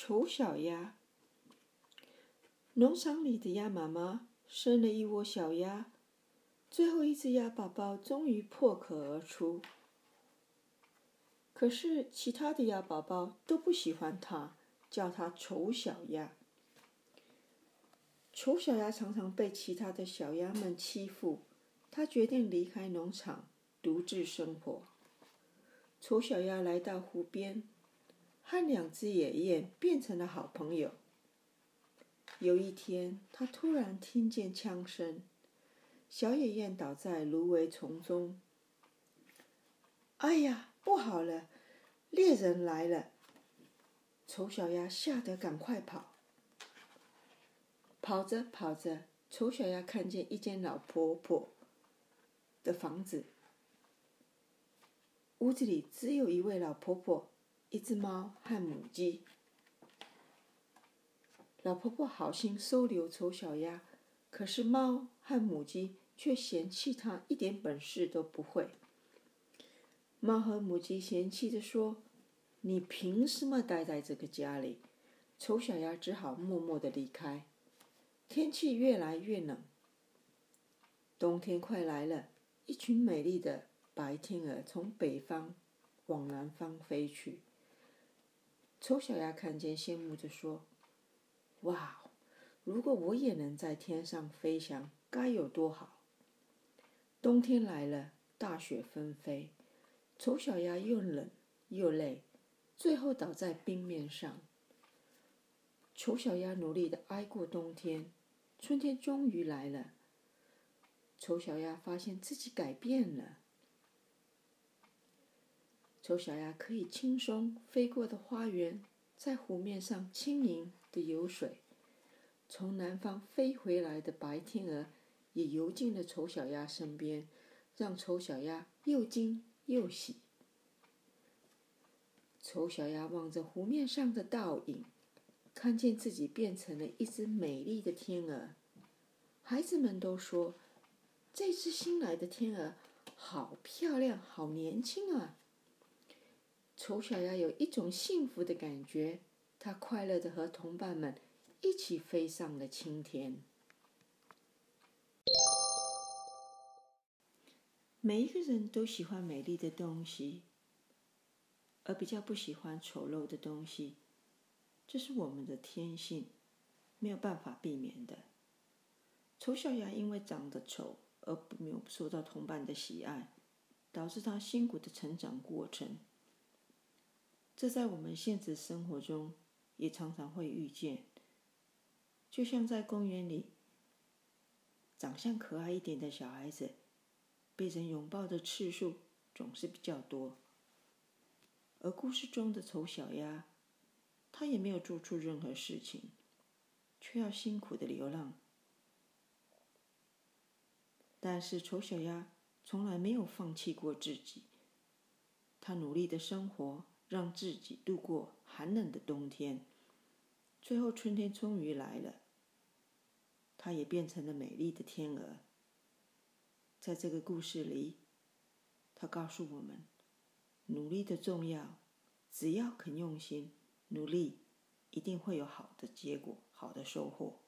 丑小鸭。农场里的鸭妈妈生了一窝小鸭，最后一只鸭宝宝终于破壳而出。可是其他的鸭宝宝都不喜欢它，叫它丑小鸭。丑小鸭常常被其他的小鸭们欺负，它决定离开农场，独自生活。丑小鸭来到湖边。和两只野雁变成了好朋友。有一天，他突然听见枪声，小野雁倒在芦苇丛中。哎呀，不好了，猎人来了！丑小鸭吓得赶快跑。跑着跑着，丑小鸭看见一间老婆婆的房子，屋子里只有一位老婆婆。一只猫和母鸡，老婆婆好心收留丑小鸭，可是猫和母鸡却嫌弃它一点本事都不会。猫和母鸡嫌弃的说：“你凭什么待在这个家里？”丑小鸭只好默默的离开。天气越来越冷，冬天快来了，一群美丽的白天鹅从北方往南方飞去。丑小鸭看见，羡慕着说：“哇，如果我也能在天上飞翔，该有多好！”冬天来了，大雪纷飞，丑小鸭又冷又累，最后倒在冰面上。丑小鸭努力的挨过冬天，春天终于来了。丑小鸭发现自己改变了。丑小鸭可以轻松飞过的花园，在湖面上轻盈的游水。从南方飞回来的白天鹅也游进了丑小鸭身边，让丑小鸭又惊又喜。丑小鸭望着湖面上的倒影，看见自己变成了一只美丽的天鹅。孩子们都说：“这只新来的天鹅好漂亮，好年轻啊！”丑小鸭有一种幸福的感觉，它快乐的和同伴们一起飞上了青天。每一个人都喜欢美丽的东西，而比较不喜欢丑陋的东西，这是我们的天性，没有办法避免的。丑小鸭因为长得丑而没有受到同伴的喜爱，导致它辛苦的成长过程。这在我们现实生活中也常常会遇见，就像在公园里，长相可爱一点的小孩子，被人拥抱的次数总是比较多。而故事中的丑小鸭，它也没有做出任何事情，却要辛苦的流浪。但是丑小鸭从来没有放弃过自己，它努力的生活。让自己度过寒冷的冬天，最后春天终于来了。它也变成了美丽的天鹅。在这个故事里，它告诉我们，努力的重要。只要肯用心努力，一定会有好的结果，好的收获。